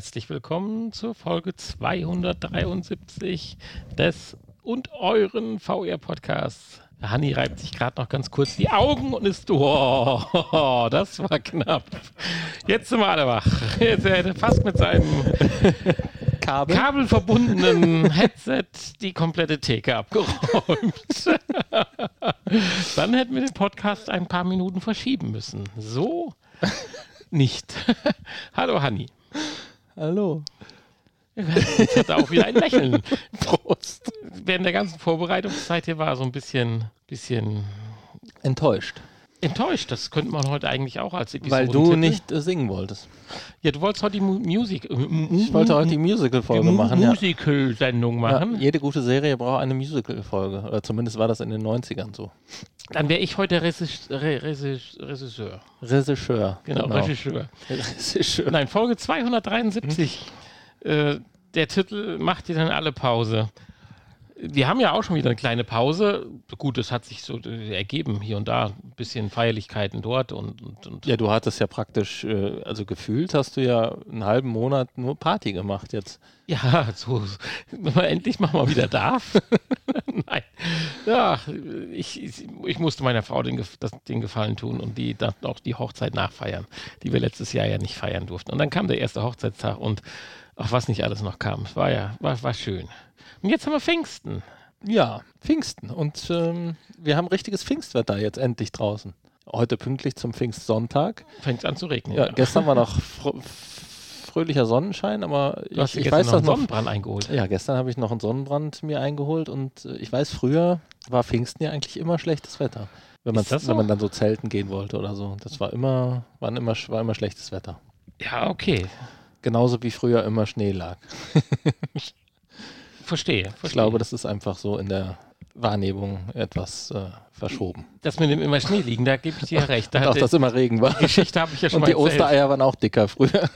herzlich willkommen zur Folge 273 des und euren VR-Podcasts. Hanni reibt sich gerade noch ganz kurz die Augen und ist, oh, das war knapp. Jetzt sind wir alle wach. Jetzt er hätte fast mit seinem Kabel. kabelverbundenen Headset die komplette Theke abgeräumt. Dann hätten wir den Podcast ein paar Minuten verschieben müssen. So nicht. Hallo Hanni. Hallo. Jetzt hat er auch wieder ein Lächeln. Prost. Während der ganzen Vorbereitungszeit hier war er so ein bisschen, bisschen Enttäuscht. Enttäuscht. Das könnte man heute eigentlich auch als Episode Weil du nicht äh, singen wolltest. Ja, du wolltest heute die Mu Music. äh, Ich wollte heute die Musical-Folge machen. Musical-Sendung machen. jede gute Serie braucht eine Musical-Folge. Oder zumindest war das in den 90ern so. Dann wäre ich heute Regis- Re Regis- Regisseur. Regisseur. Genau, Regisseur. Regisseur. Nein, Folge 273. Äh, der Titel macht dir dann alle Pause. Wir haben ja auch schon wieder eine kleine Pause. Gut, es hat sich so äh, ergeben, hier und da ein bisschen Feierlichkeiten dort und, und, und Ja, du hattest ja praktisch, äh, also gefühlt hast du ja einen halben Monat nur Party gemacht jetzt. Ja, so, wenn man endlich mal, mal wieder darf. Nein. Ja, ich, ich, musste meiner Frau den, den Gefallen tun und die dann auch die Hochzeit nachfeiern, die wir letztes Jahr ja nicht feiern durften. Und dann kam der erste Hochzeitstag und auch was nicht alles noch kam. Es war ja, war, war schön. Und jetzt haben wir Pfingsten. Ja, Pfingsten. Und ähm, wir haben richtiges Pfingstwetter jetzt endlich draußen. Heute pünktlich zum Pfingstsonntag. Fängt an zu regnen. Ja, gestern war noch fr fröhlicher Sonnenschein, aber ich, ich gestern weiß noch das einen noch. Sonnenbrand eingeholt. Ja, gestern habe ich noch einen Sonnenbrand mir eingeholt und äh, ich weiß, früher war Pfingsten ja eigentlich immer schlechtes Wetter. Wenn, man, so? wenn man dann so zelten gehen wollte oder so. Das war immer, waren immer, war immer schlechtes Wetter. Ja, okay. Genauso wie früher immer Schnee lag. Verstehe. verstehe. Ich glaube, das ist einfach so in der Wahrnehmung etwas äh, verschoben. das mit dem immer Schnee liegen, da gebe ich dir recht. Da Und auch, dass immer Regen war. die Geschichte habe ich ja schon Und mal die erzählt. Ostereier waren auch dicker früher.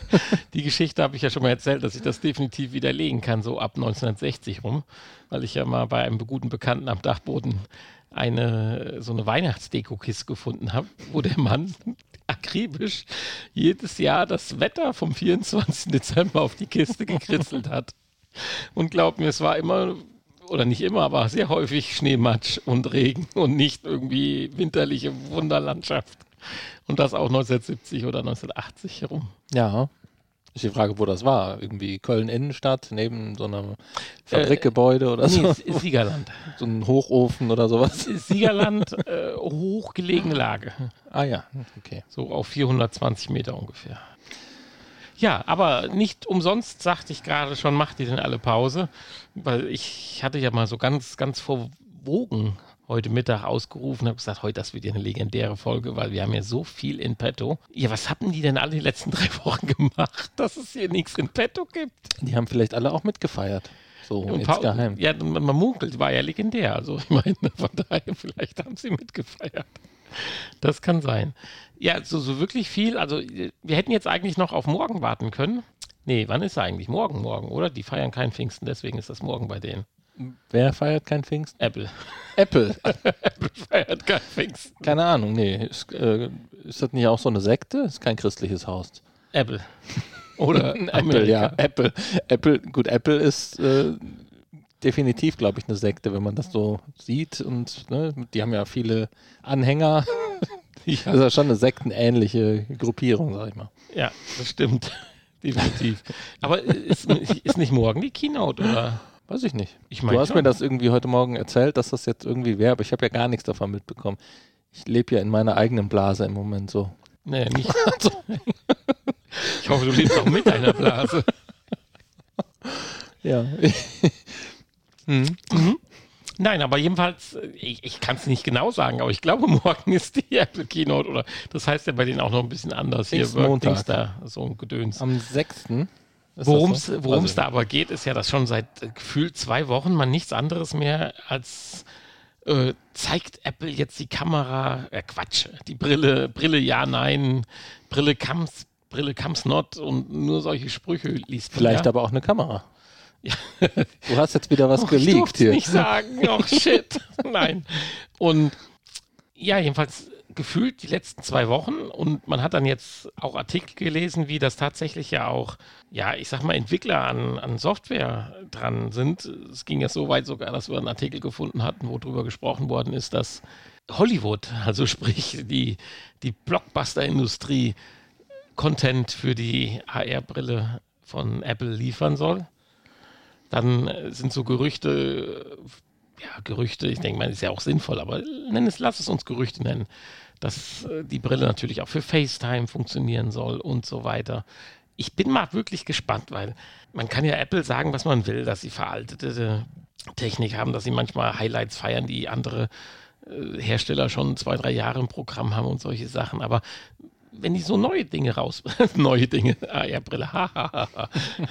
Die Geschichte habe ich ja schon mal erzählt, dass ich das definitiv widerlegen kann, so ab 1960 rum, weil ich ja mal bei einem guten Bekannten am Dachboden eine so eine Weihnachtsdeko-Kiste gefunden habe, wo der Mann akribisch jedes Jahr das Wetter vom 24. Dezember auf die Kiste gekritzelt hat. Und glaub mir, es war immer, oder nicht immer, aber sehr häufig Schneematsch und Regen und nicht irgendwie winterliche Wunderlandschaft. Und das auch 1970 oder 1980 herum. Ja. Ist die Frage, wo das war. Irgendwie Köln-Innenstadt, neben so einem Fabrikgebäude oder Nee, so. ist Siegerland. So ein Hochofen oder sowas. Siegerland, äh, hochgelegene Lage. Ah ja, okay. So auf 420 Meter ungefähr. Ja, aber nicht umsonst sagte ich gerade schon, macht ihr denn alle Pause? Weil ich hatte ja mal so ganz, ganz verwogen heute Mittag ausgerufen, habe gesagt, heute das wird ja eine legendäre Folge, weil wir haben ja so viel in petto. Ja, was hatten die denn alle die letzten drei Wochen gemacht, dass es hier nichts in petto gibt? Die haben vielleicht alle auch mitgefeiert. So jetzt Paul- geheim. Ja, man man munkelt, war ja legendär. Also ich meine, von daher, vielleicht haben sie mitgefeiert. Das kann sein. Ja, so, so wirklich viel. Also wir hätten jetzt eigentlich noch auf morgen warten können. Nee, wann ist er eigentlich? Morgen, morgen, oder? Die feiern keinen Pfingsten, deswegen ist das morgen bei denen. Wer feiert kein Pfingsten? Apple. Apple. Apple feiert kein Pfingsten. Keine Ahnung, nee. Ist, äh, ist das nicht auch so eine Sekte? Ist kein christliches Haus. Apple. Oder Apple, Amerika. ja. Apple. Apple, gut, Apple ist äh, definitiv, glaube ich, eine Sekte, wenn man das so sieht. Und ne, die haben ja viele Anhänger. Das ist ja schon eine sektenähnliche Gruppierung, sag ich mal. Ja, das stimmt. Definitiv. Aber ist, ist nicht morgen die Keynote, oder? Weiß ich nicht. Ich mein du hast schon. mir das irgendwie heute Morgen erzählt, dass das jetzt irgendwie wäre, aber ich habe ja gar nichts davon mitbekommen. Ich lebe ja in meiner eigenen Blase im Moment so. Nee, nicht. Ich hoffe, du lebst auch mit deiner Blase. Ja. hm. Nein, aber jedenfalls, äh, ich, ich kann es nicht genau sagen, aber ich glaube, morgen ist die Apple Keynote oder das heißt ja bei denen auch noch ein bisschen anders. Hier. Workdings da, so ein Gedöns. Am 6. Worum es so? Also, da aber geht, ist ja, dass schon seit äh, gefühlt zwei Wochen man nichts anderes mehr als äh, zeigt Apple jetzt die Kamera, äh, Quatsch, die Brille, Brille ja, nein, Brille comes, Brille comes not und nur solche Sprüche liest man. Vielleicht ja. aber auch eine Kamera. Du hast jetzt wieder was Och, ich geleakt durfte hier. nicht sagen. Oh shit. Nein. Und ja, jedenfalls gefühlt die letzten zwei Wochen und man hat dann jetzt auch Artikel gelesen, wie das tatsächlich ja auch, ja, ich sag mal, Entwickler an, an Software dran sind. Es ging ja so weit sogar, dass wir einen Artikel gefunden hatten, wo drüber gesprochen worden ist, dass Hollywood, also sprich die, die Blockbuster-Industrie, Content für die AR-Brille von Apple liefern soll. Dann sind so Gerüchte, ja, Gerüchte, ich denke mal, ist ja auch sinnvoll, aber nenn es, lass es uns Gerüchte nennen, dass äh, die Brille natürlich auch für FaceTime funktionieren soll und so weiter. Ich bin mal wirklich gespannt, weil man kann ja Apple sagen, was man will, dass sie veraltete Technik haben, dass sie manchmal Highlights feiern, die andere äh, Hersteller schon zwei, drei Jahre im Programm haben und solche Sachen. Aber wenn die so neue Dinge raus, neue Dinge, ah ja, Brille, hahaha.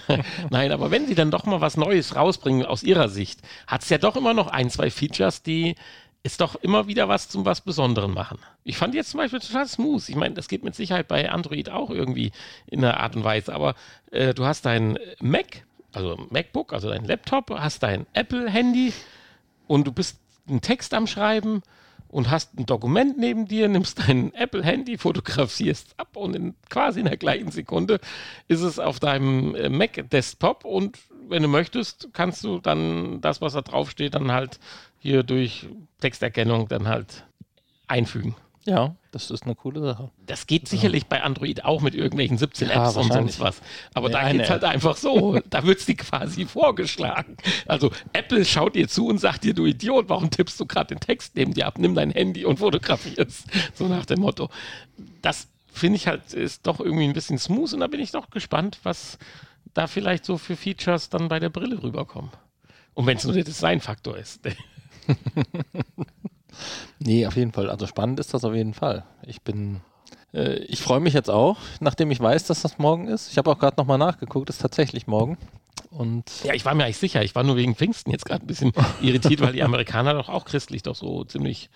Nein, aber wenn sie dann doch mal was Neues rausbringen aus ihrer Sicht, hat es ja doch immer noch ein, zwei Features, die es doch immer wieder was zum was Besonderen machen. Ich fand jetzt zum Beispiel total smooth. Ich meine, das geht mit Sicherheit bei Android auch irgendwie in einer Art und Weise, aber äh, du hast dein Mac, also MacBook, also dein Laptop, hast dein Apple-Handy und du bist einen Text am Schreiben und hast ein Dokument neben dir, nimmst dein Apple-Handy, fotografierst ab und in quasi in der gleichen Sekunde ist es auf deinem äh, Mac-Desktop und wenn du möchtest, kannst du dann das, was da draufsteht, dann halt hier durch Texterkennung dann halt einfügen. Ja, das ist eine coole Sache. Das geht sicherlich bei Android auch mit irgendwelchen 17 Ja, Apps und sonst was. Aber Nee, da geht es halt einfach so. Da wird es dir quasi vorgeschlagen. Also Apple schaut dir zu und sagt dir, du Idiot, warum tippst du gerade den Text neben dir ab? Nimm dein Handy und fotografierst. So nach dem Motto. Das finde ich halt, ist doch irgendwie ein bisschen smooth und da bin ich doch gespannt, was da vielleicht so für Features dann bei der Brille rüberkommen. Und wenn es nur der Designfaktor ist. Nee, auf jeden Fall. Also spannend ist das auf jeden Fall. Ich bin, äh, ich freue mich jetzt auch, nachdem ich weiß, dass das morgen ist. Ich habe auch gerade nochmal nachgeguckt, ist tatsächlich morgen. Und Ja, ich war mir eigentlich sicher. Ich war nur wegen Pfingsten jetzt gerade ein bisschen irritiert, weil die Amerikaner doch auch christlich doch so ziemlich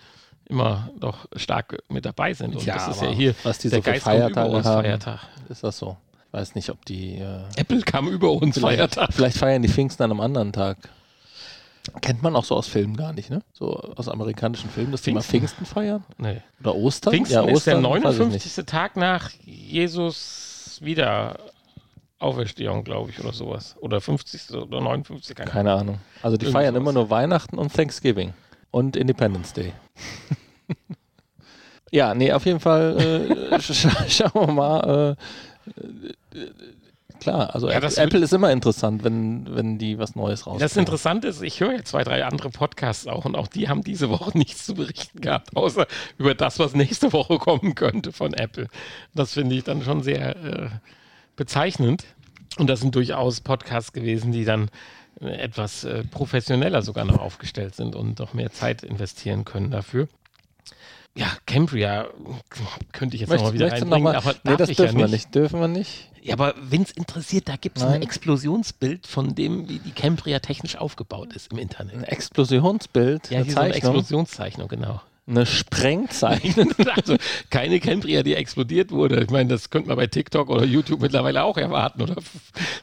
immer doch stark mit dabei sind. Und Ja, das ist ja hier was die der so Geist über Feiertage uns haben. Feiertag. ist das so? Ich weiß nicht, ob die. Äh, Apple kam über uns vielleicht, Feiertag. vielleicht feiern die Pfingsten an einem anderen Tag. Kennt man auch so aus Filmen gar nicht, ne? So aus amerikanischen Filmen, dass die mal Pfingsten? Pfingsten feiern? Nee. Oder Ostern? Pfingsten ist der weiß ich nicht. 59. Tag nach Jesus Wiederauferstehung, glaube ich, oder sowas. Oder 50. oder 59. Keine Ahnung. Keine Ahnung. Also die Irgend feiern immer nur Weihnachten und Thanksgiving und Independence Day. ja, nee, auf jeden Fall äh, sch schauen wir mal. Äh, klar, also Ja, Apple, ist immer interessant, wenn, wenn die was Neues rausbringen. Das Interessante ist, ich höre jetzt zwei, drei andere Podcasts auch und auch die haben diese Woche nichts zu berichten gehabt, außer über das, was nächste Woche kommen könnte von Apple. Das finde ich dann schon sehr äh, bezeichnend. Und das sind durchaus Podcasts gewesen, die dann äh, etwas äh, professioneller sogar noch aufgestellt sind und noch mehr Zeit investieren können dafür. Ja, Cambria könnte ich jetzt nochmal wieder reinbringen, noch mal- aber Nee, darf das ich dürfen ja wir nicht. Dürfen wir nicht. ja, aber wenn es interessiert, da gibt es ein. Explosionsbild von dem, wie die Cambria technisch aufgebaut ist im Internet. Ein Explosionsbild, Ja, eine hier so eine Zeichnung, Explosionszeichnung, genau. Eine Sprengzeichnung. also keine Cambria, die explodiert wurde. Ich meine, das könnte man bei TikTok oder YouTube mittlerweile auch erwarten oder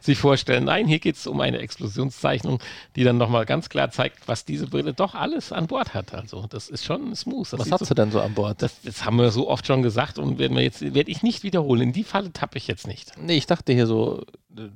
sich vorstellen. Nein, hier geht es um eine Explosionszeichnung, die dann nochmal ganz klar zeigt, was diese Brille doch alles an Bord hat. Also das ist schon smooth. Das Was hast so, du denn so an Bord? das, das haben wir so oft schon gesagt und werden wir jetzt werde ich nicht wiederholen. In die Falle tappe ich jetzt nicht. Nee, ich dachte hier so,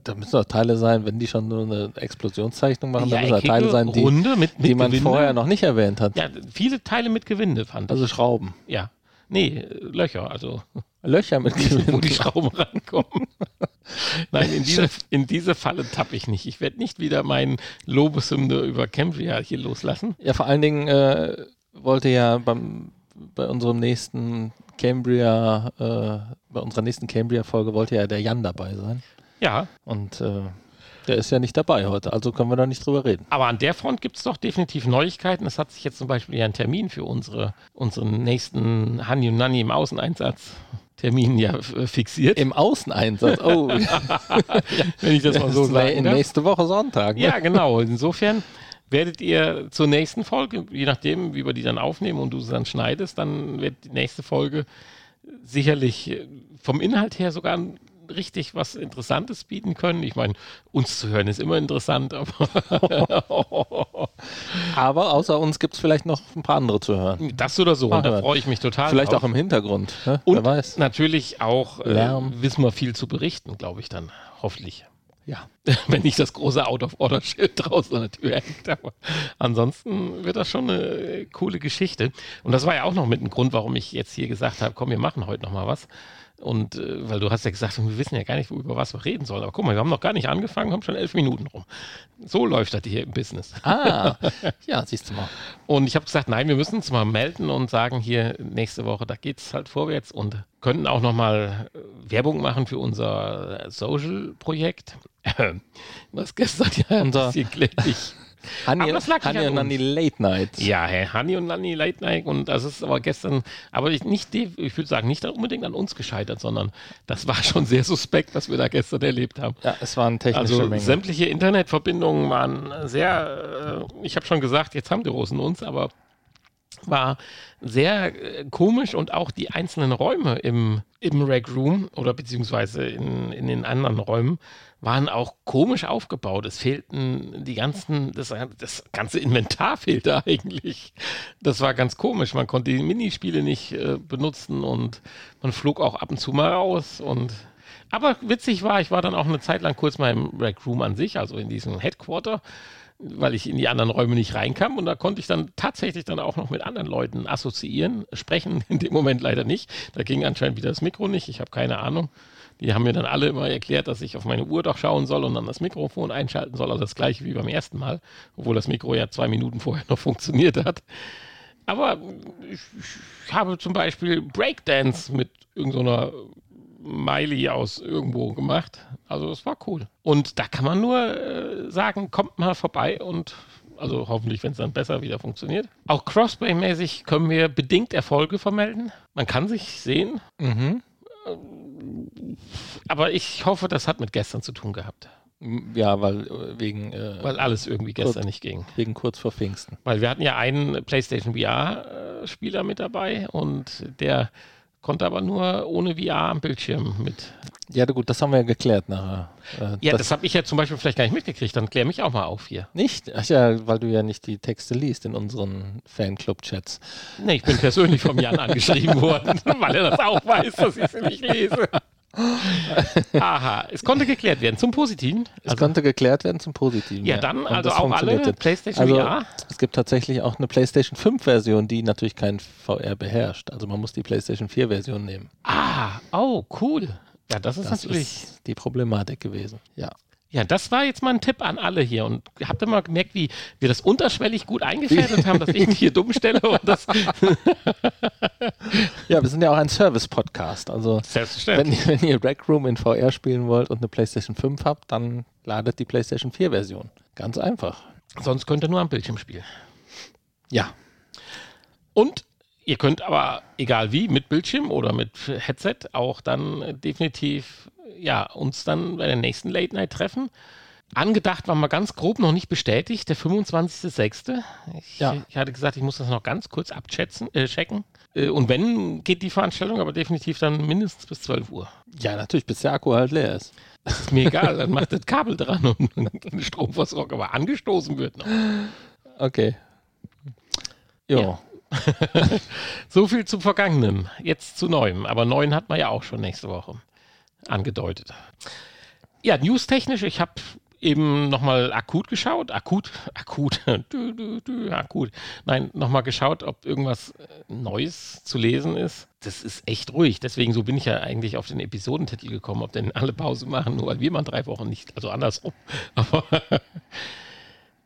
da müssen doch Teile sein, wenn die schon so eine Explosionszeichnung machen, da Ja, müssen da eckige, Teile sein, die, runde mit, mit die man Gewinde. vorher noch nicht erwähnt hat. Ja, viele Teile mit Gewinde fand ich. Also Schrauben. Ja. Nee, Löcher, also Löcher mit wo Gewinn. die Schrauben rankommen. Nein, in diese, in diese Falle tappe ich nicht. Ich werde nicht wieder meinen Lobeshymne über Cambria hier loslassen. Ja, vor allen Dingen äh, wollte ja beim, bei unserem nächsten Cambria, äh, bei unserer nächsten Cambria-Folge wollte ja der Jan dabei sein. Ja, Und äh, der ist ja nicht dabei heute, also können wir da nicht drüber reden. aber an der Front gibt es doch definitiv Neuigkeiten. Es hat sich jetzt zum Beispiel ja ein Termin für unsere, unseren nächsten Hani und Nani im Außeneinsatz Termin ja äh, fixiert, Im Außeneinsatz, oh, wenn ich das mal so darf. nächste Woche Sonntag. Ne? Ja, genau. Insofern werdet ihr zur nächsten Folge, je nachdem, wie wir die dann aufnehmen und du sie dann schneidest, dann wird die nächste Folge sicherlich vom Inhalt her sogar richtig was Interessantes bieten können. Ich meine, uns zu hören ist immer interessant, aber. aber außer uns gibt es vielleicht noch ein paar andere zu hören. Das oder so, und da freue ich mich total. Vielleicht drauf. auch im Hintergrund. Ne? Und Wer weiß. natürlich auch äh, wissen wir viel zu berichten, glaube ich dann, hoffentlich. Ja. Wenn nicht das große Out-of-Order-Schild draußen an der Tür hängt. Aber ansonsten wird das schon eine coole Geschichte. Und das war ja auch noch mit ein Grund, warum ich jetzt hier gesagt habe, komm, wir machen heute noch mal was. Und äh, weil du hast ja gesagt, wir wissen ja gar nicht, über was wir reden sollen. Aber guck mal, wir haben noch gar nicht angefangen, haben schon elf Minuten rum. So läuft das hier im Business. Ah, ja, siehst du mal. Und ich habe gesagt, nein, wir müssen uns mal melden und sagen, hier nächste Woche, da geht es halt vorwärts und könnten auch noch mal äh, Werbung machen für unser Social-Projekt. was gestern ja unser, ein bisschen kläglich Lag Honey und Nanny Late Night. Ja, hey, Honey und Nanny Late Night und das ist aber gestern, aber ich, nicht, ich würde sagen, nicht unbedingt an uns gescheitert, sondern das war schon sehr suspekt, was wir da gestern erlebt haben. Ja, es waren technische also, Mängel. sämtliche Internetverbindungen waren sehr, äh, ich habe schon gesagt, jetzt haben die Rosen uns, aber war sehr äh, komisch und auch die einzelnen Räume im, im Rec Room oder beziehungsweise in, in den anderen Räumen waren auch komisch aufgebaut. Es fehlten die ganzen, das, das ganze Inventar fehlte eigentlich. Das war ganz komisch. Man konnte die Minispiele nicht äh, benutzen und man flog auch ab und zu mal raus und aber witzig war, ich war dann auch eine Zeit lang kurz mal im Rec Room an sich, also in diesem Headquarter weil ich in die anderen Räume nicht reinkam und da konnte ich dann tatsächlich dann auch noch mit anderen Leuten assoziieren, sprechen in dem Moment leider nicht. Da ging anscheinend wieder das Mikro nicht, ich habe keine Ahnung. Die haben mir dann alle immer erklärt, dass ich auf meine Uhr doch schauen soll und dann das Mikrofon einschalten soll, also das gleiche wie beim ersten Mal, obwohl das Mikro ja zwei Minuten vorher noch funktioniert hat. Aber ich, ich habe zum Beispiel Breakdance mit irgendeiner so Miley aus irgendwo gemacht. Also es war cool. Und da kann man nur äh, sagen, kommt mal vorbei und also hoffentlich, wenn es dann besser wieder funktioniert. Auch Crossplay-mäßig können wir bedingt Erfolge vermelden. Man kann sich sehen. Mhm. Aber ich hoffe, das hat mit gestern zu tun gehabt. Ja, weil äh, wegen. Äh, weil alles irgendwie gestern kurz, nicht ging. Wegen kurz vor Pfingsten. Weil wir hatten ja einen PlayStation VR-Spieler mit dabei und der konnte aber nur ohne VR am Bildschirm mit. Ja, gut, das haben wir ja geklärt nachher. Äh, ja, das, das habe ich ja zum Beispiel vielleicht gar nicht mitgekriegt. Dann klär mich auch mal auf hier. Nicht? Ach ja, weil du ja nicht die Texte liest in unseren Fanclub-Chats. Nee, ich bin persönlich vom Jan angeschrieben worden, weil er das auch weiß, dass ich sie nicht lese. Aha, es konnte geklärt werden zum Positiven. Es also, konnte geklärt werden zum Positiven. Ja, dann also auch alle PlayStation also, VR. Es gibt tatsächlich auch eine PlayStation 5 Version, die natürlich kein VR beherrscht. Also man muss die PlayStation 4 Version nehmen. Ah, oh, cool. Ja, das ist das natürlich ist die Problematik gewesen. Ja. Ja, das war jetzt mal ein Tipp an alle hier. Und habt ihr mal gemerkt, wie wir das unterschwellig gut eingefädelt haben, dass ich mich hier dumm stelle? Ja, wir sind ja auch ein Service-Podcast. Also, wenn, wenn ihr Rec Room in VR spielen wollt und eine PlayStation 5 habt, dann ladet die PlayStation 4-Version. Ganz einfach. Sonst könnt ihr nur am Bildschirm spielen. Ja. Und ihr könnt aber, egal wie, mit Bildschirm oder mit Headset, auch dann definitiv ja, uns dann bei der nächsten Late Night treffen. Angedacht war mal ganz grob noch nicht bestätigt, der 25.06. Ich, ja. ich hatte gesagt, ich muss das noch ganz kurz abchecken. Äh, checken. Äh, und wenn, geht die Veranstaltung aber definitiv dann mindestens bis 12 Uhr. Ja, natürlich, bis der Akku halt leer ist. Das ist mir egal, dann macht das Kabel dran und eine Stromversorgung aber angestoßen wird noch. Okay. Jo. Ja. so viel zum Vergangenen. Jetzt zu Neuem. Aber Neuen hat man ja auch schon nächste Woche angedeutet. Ja, newstechnisch, ich habe eben nochmal akut geschaut, akut, akut, du, du, du, akut. Nein, nochmal geschaut, ob irgendwas äh, Neues zu lesen ist. Das ist echt ruhig. Deswegen so bin ich ja eigentlich auf den Episodentitel gekommen, ob denn alle Pause machen, nur weil wir mal drei Wochen nicht, also andersrum. Aber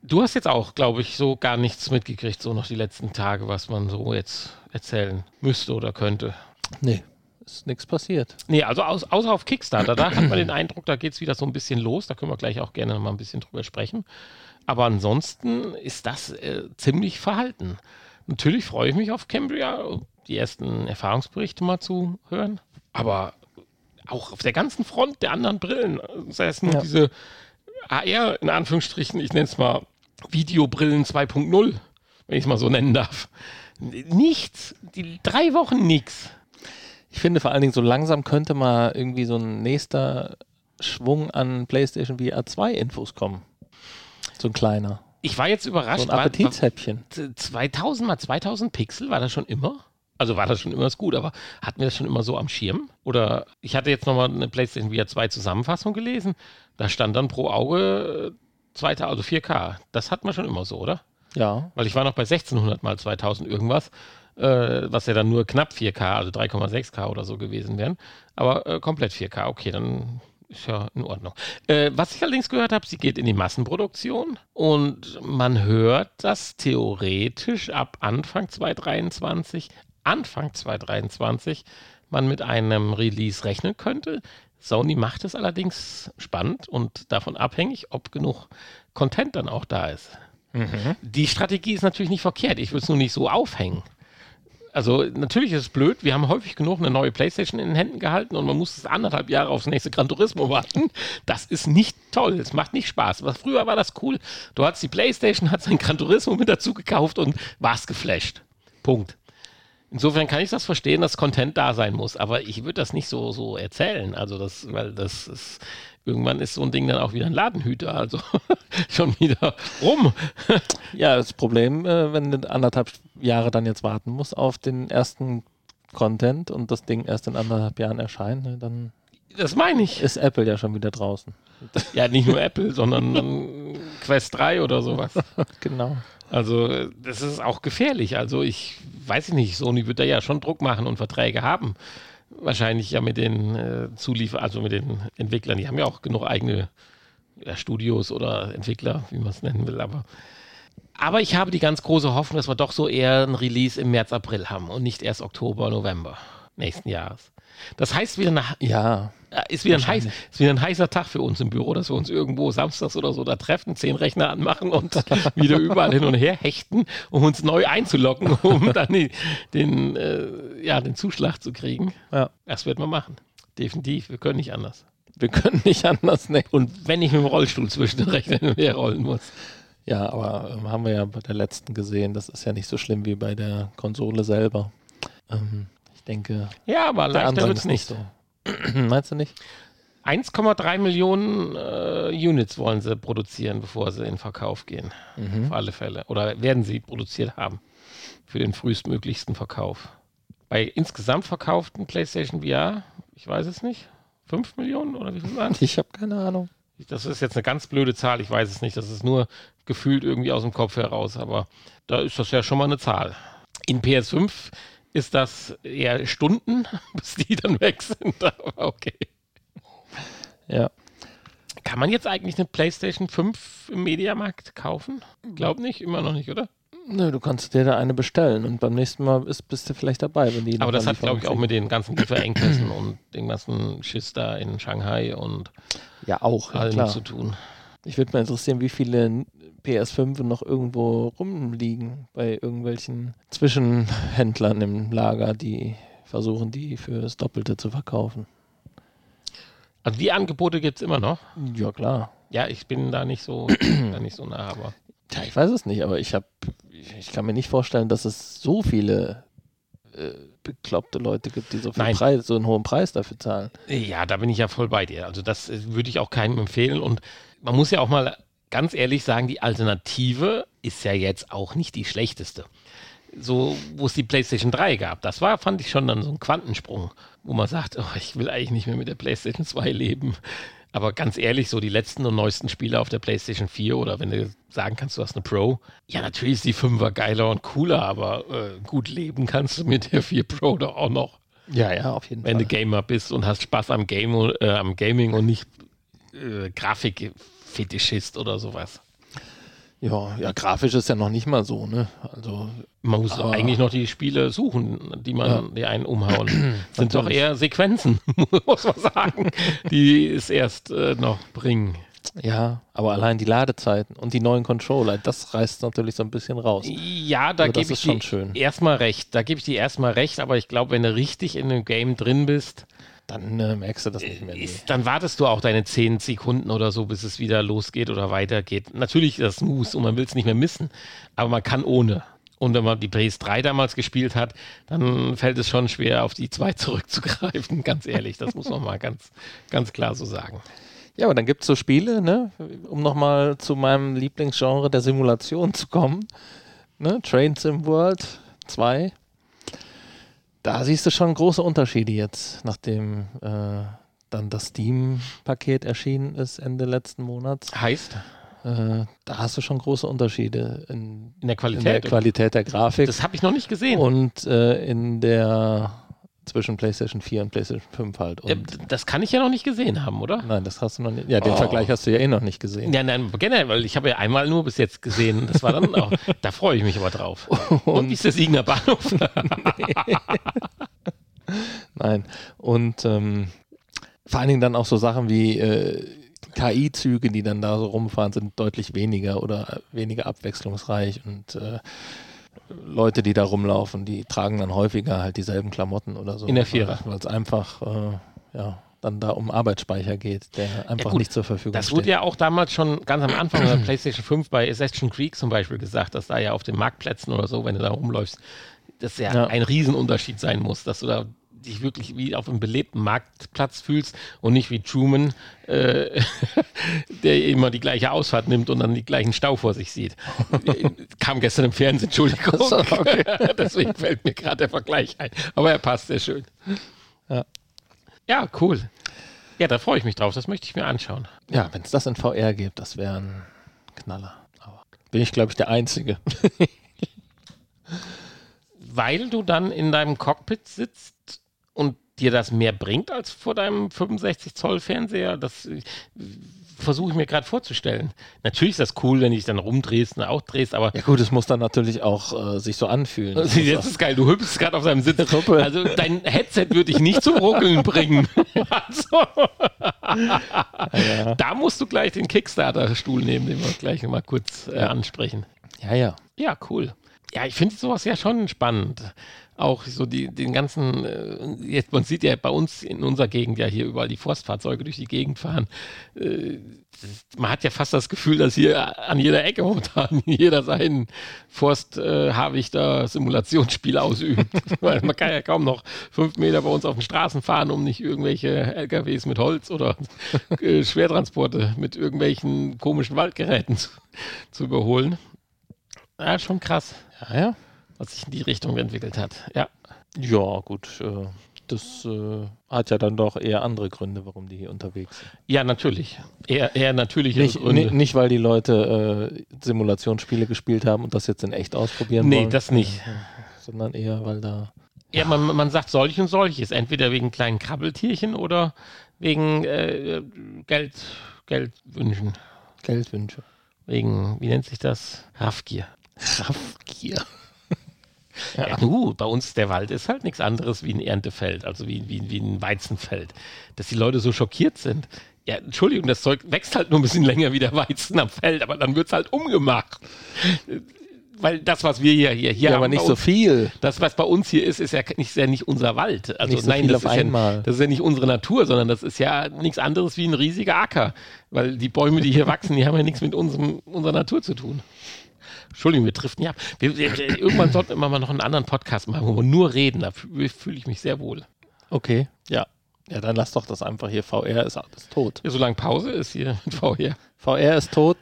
du hast jetzt auch, glaube ich, so gar nichts mitgekriegt, so noch die letzten Tage, was man so jetzt erzählen müsste oder könnte. Nee, ist nichts passiert. Nee, also aus, außer auf Kickstarter, da hat man den Eindruck, da geht es wieder so ein bisschen los. Da können wir gleich auch gerne mal ein bisschen drüber sprechen. Aber ansonsten ist das äh, ziemlich verhalten. Natürlich freue ich mich auf Cambria, die ersten Erfahrungsberichte mal zu hören. Aber auch auf der ganzen Front der anderen Brillen, sei es nur ja. diese AR, in Anführungsstrichen, ich nenne es mal Videobrillen 2.0, wenn ich es mal so nennen darf. Nichts. Die drei Wochen nichts. Ich finde vor allen Dingen, so langsam könnte mal irgendwie so ein nächster Schwung an PlayStation VR 2 Infos kommen. So ein kleiner. Ich war jetzt überrascht. So ein Appetithäppchen. 2000 mal 2000 Pixel, war das schon immer? Also war das schon immer gut, aber hatten wir das schon immer so am Schirm? Oder ich hatte jetzt nochmal eine PlayStation VR 2 Zusammenfassung gelesen. Da stand dann pro Auge 2000, also 4K. Das hat man schon immer so, oder? Ja. Weil ich war noch bei 1600 mal 2000 irgendwas, äh, was ja dann nur knapp 4K, also 3,6K oder so gewesen wären. Aber äh, komplett 4K, okay, dann ist ja in Ordnung. Äh, was ich allerdings gehört habe, sie geht in die Massenproduktion und man hört, dass theoretisch ab Anfang 2023, Anfang 2023 man mit einem Release rechnen könnte. Sony macht es allerdings spannend und davon abhängig, ob genug Content dann auch da ist. Mhm. Die Strategie ist natürlich nicht verkehrt. Ich würde es nur nicht so aufhängen. Also natürlich ist es blöd. Wir haben häufig genug eine neue Playstation in den Händen gehalten und man muss es anderthalb Jahre aufs nächste Gran Turismo warten. Das ist nicht toll. Es macht nicht Spaß. Was früher war das cool. Du hattest die Playstation, hast ein Gran Turismo mit dazu gekauft und warst geflasht. Punkt. Insofern kann ich das verstehen, dass Content da sein muss, aber ich würde das nicht so, so erzählen. Also das, weil das ist, irgendwann ist so ein Ding dann auch wieder ein Ladenhüter, also schon wieder rum. ja, das Problem, äh, wenn du anderthalb Jahre dann jetzt warten musst auf den ersten Content und das Ding erst in anderthalb Jahren erscheint, ne, dann das meine ich. Ist Apple ja schon wieder draußen. Ja, nicht nur Apple, sondern Quest 3 oder sowas. genau. Also, das ist auch gefährlich. Also, ich weiß nicht, Sony wird da ja schon Druck machen und Verträge haben. Wahrscheinlich ja mit den äh, Zuliefer, also mit den Entwicklern. Die haben ja auch genug eigene ja, Studios oder Entwickler, wie man es nennen will. Aber, aber ich habe die ganz große Hoffnung, dass wir doch so eher ein Release im März, April haben und nicht erst Oktober, November nächsten Jahres. Das heißt wieder nach, ja, ist wieder, ein heiß, ist wieder ein heißer Tag für uns im Büro, dass wir uns irgendwo samstags oder so da treffen, zehn Rechner anmachen und wieder überall hin und her hechten, um uns neu einzulocken, um dann die, den, äh, ja, den Zuschlag zu kriegen. Ja. Das wird man machen. Definitiv. Wir können nicht anders. Wir können nicht anders, ne? Und wenn ich mit dem Rollstuhl zwischen den Rechnern her rollen muss. Ja, aber ähm, haben wir ja bei der letzten gesehen, das ist ja nicht so schlimm wie bei der Konsole selber. Ähm, ich denke. Ja, aber leichter wird es nicht. So. Meinst du nicht? 1,3 Millionen äh, Units wollen sie produzieren, bevor sie in Verkauf gehen. Mhm. Auf alle Fälle. Oder werden sie produziert haben. Für den frühestmöglichsten Verkauf. Bei insgesamt verkauften PlayStation VR, ich weiß es nicht, 5 Millionen oder wie viel waren Ich habe keine Ahnung. Das ist jetzt eine ganz blöde Zahl, ich weiß es nicht. Das ist nur gefühlt irgendwie aus dem Kopf heraus, aber da ist das ja schon mal eine Zahl. In PS5 ist das eher Stunden, bis die dann weg sind. Aber okay. Ja. Kann man jetzt eigentlich eine PlayStation 5 im Mediamarkt kaufen? Glaub nicht, immer noch nicht, oder? Nö, du kannst dir da eine bestellen und beim nächsten Mal bist, bist du vielleicht dabei, wenn die. Aber das hat, glaube ich, auch mit den ganzen Lieferengpässen und dem ganzen Schiss da in Shanghai und ja auch allem ja, zu tun. Ich würde mal interessieren, wie viele PS5 noch irgendwo rumliegen bei irgendwelchen Zwischenhändlern im Lager, die versuchen, die für das Doppelte zu verkaufen. Also die Angebote gibt es immer noch? Ja, klar. Ja, ich bin da nicht so, da nicht so nah, aber. Ja, ich weiß es nicht, aber ich habe, ich kann mir nicht vorstellen, dass es so viele äh, bekloppte Leute gibt, die so, viel Preis, so einen hohen Preis dafür zahlen. Ja, da bin ich ja voll bei dir. Also das äh, würde ich auch keinem empfehlen. Und man muss ja auch mal ganz ehrlich sagen, die Alternative ist ja jetzt auch nicht die schlechteste. So, wo es die PlayStation 3 gab, das war, fand ich schon dann so ein Quantensprung, wo man sagt, oh, ich will eigentlich nicht mehr mit der PlayStation 2 leben. Aber ganz ehrlich, so die letzten und neuesten Spiele auf der PlayStation 4 oder wenn du sagen kannst, du hast eine Pro, ja, natürlich ist die 5er geiler und cooler, aber äh, gut leben kannst du mit der 4 Pro doch auch noch. Ja, ja, auf jeden wenn Fall. Wenn du Gamer bist und hast Spaß am, Game, äh, am Gaming und nicht äh, Grafik Fetischist oder sowas. Ja, ja, grafisch ist ja noch nicht mal so, ne? Also man muss eigentlich noch die Spiele suchen, die man, ja. die einen umhauen. Sind doch eher Sequenzen, muss man sagen, die es erst äh, noch bringen. Ja, aber allein die Ladezeiten und die neuen Controller, das reißt natürlich so ein bisschen raus. Ja, da also gebe ich dir erstmal recht. Da gebe ich dir erstmal recht, aber ich glaube, wenn du richtig in dem Game drin bist, dann äh, merkst du das nicht mehr. Nee. Ist, dann wartest du auch deine 10 Sekunden oder so, bis es wieder losgeht oder weitergeht. Natürlich ist das Smooth und man will es nicht mehr missen, aber man kann ohne. Und wenn man die PS3 damals gespielt hat, dann fällt es schon schwer, auf die 2 zurückzugreifen, ganz ehrlich. Das muss man mal ganz, ganz klar so sagen. Ja, aber dann gibt es so Spiele, ne, um nochmal zu meinem Lieblingsgenre der Simulation zu kommen. Ne, Train Sim World 2. Da siehst du schon große Unterschiede jetzt, nachdem äh, dann das Steam-Paket erschienen ist Ende letzten Monats. Heißt? Äh, da hast du schon große Unterschiede in, In der Qualität. in der Qualität der Grafik Das habe ich noch nicht gesehen. und äh, in der zwischen PlayStation 4 und PlayStation 5 halt. Ja, Und das kann ich ja noch nicht gesehen haben, oder? nein, das hast du noch nicht. Ja, den Oh. Vergleich hast du ja eh noch nicht gesehen. Ja, nein, generell, weil ich habe ja einmal nur bis jetzt gesehen. Das war dann auch, da freue ich mich aber drauf. Und wie ist der Siegener Bahnhof? Nein. Und ähm, vor allen Dingen dann auch so Sachen wie äh, KI-Züge, die dann da so rumfahren, sind deutlich weniger oder weniger abwechslungsreich und äh, Leute, die da rumlaufen, die tragen dann häufiger halt dieselben Klamotten oder so. In der Vierer. Weil es einfach, äh, ja, dann da um Arbeitsspeicher geht, der einfach gut, nicht zur Verfügung Das steht. wurde ja auch damals schon ganz am Anfang der PlayStation 5 bei Assassin's Creed zum Beispiel gesagt, dass da ja auf den Marktplätzen oder so, wenn du da rumläufst, das ja, Ja. ein Riesenunterschied sein muss, dass du da dich wirklich wie auf einem belebten Marktplatz fühlst und nicht wie Truman, äh, der immer die gleiche Ausfahrt nimmt und dann die gleichen Stau vor sich sieht. Kam gestern im Fernsehen, Entschuldigung. So, okay. Deswegen fällt mir gerade der Vergleich ein. Aber er passt sehr schön. Ja. Ja, cool. Ja, da freue ich mich drauf. Das möchte ich mir anschauen. ja, wenn es das in VR gibt, das wäre ein Knaller. Aber bin ich, glaube ich, der Einzige. weil du dann in deinem Cockpit sitzt und dir das mehr bringt als vor deinem 65 Zoll Fernseher, das äh, versuche ich mir gerade vorzustellen. Natürlich ist das cool, wenn du dich dann rumdrehst und auch drehst, aber Ja gut, es muss dann natürlich auch äh, sich so anfühlen. Das muss jetzt ist geil, du hüpfst gerade auf deinem Sitz. Also dein Headset würde dich nicht zum Ruckeln bringen. Also, ja. da musst du gleich den Kickstarter-Stuhl nehmen, den wir gleich mal kurz äh, ansprechen. ja, ja. Ja, cool. Ja, ich finde sowas ja schon spannend. Auch so die, den ganzen, äh, jetzt, man sieht ja bei uns in unserer Gegend ja hier überall die Forstfahrzeuge durch die Gegend fahren. Äh, man hat ja fast das Gefühl, dass hier an jeder Ecke momentan jeder sein Forst-Habichter-Simulationsspiel ausübt. Weil man kann ja kaum noch fünf Meter bei uns auf den Straßen fahren, um nicht irgendwelche LKWs mit Holz oder äh, Schwertransporte mit irgendwelchen komischen Waldgeräten zu, zu überholen. Ja, schon krass, Ja, ja. Was sich in die Richtung entwickelt hat. Ja. Ja, gut. Äh, das äh, hat ja dann doch eher andere Gründe, warum die hier unterwegs sind. Ja, natürlich. Eher, eher natürliche Nicht, nicht, weil die Leute äh, Simulationsspiele gespielt haben und das jetzt in echt ausprobieren Nee, wollen. das nicht. Sondern eher, weil da. Ja, man, man sagt solch und solches. Entweder wegen kleinen Krabbeltierchen oder wegen äh, Geld, Geldwünschen. Geldwünsche. Wegen, wie nennt sich das? Raffgier. Raffgier. Ja. nu, bei uns der Wald ist halt nichts anderes wie ein Erntefeld, also wie, wie, wie ein Weizenfeld. Dass die Leute so schockiert sind. Ja, Entschuldigung, das Zeug wächst halt nur ein bisschen länger wie der Weizen am Feld, aber dann wird es halt umgemacht. Weil das, was wir hier, hier, hier Ja, haben aber nicht bei so uns, viel. Das, was bei uns hier ist, ist ja nicht, ist ja nicht unser Wald. Also so nein, das, ist. Ja, das ist ja nicht unsere Natur, sondern das ist ja nichts anderes wie ein riesiger Acker. Weil die Bäume, die hier wachsen, die haben ja nichts mit unserem, unserer Natur zu tun. Entschuldigung, wir driften ja ab. Wir, wir, irgendwann sollten wir mal noch einen anderen Podcast machen, wo wir nur reden. Da fühle fühl ich mich sehr wohl. Okay. Ja. Ja, dann lass doch das einfach hier. VR ist alles tot. Ja, solange Pause ist hier mit VR. VR ist tot.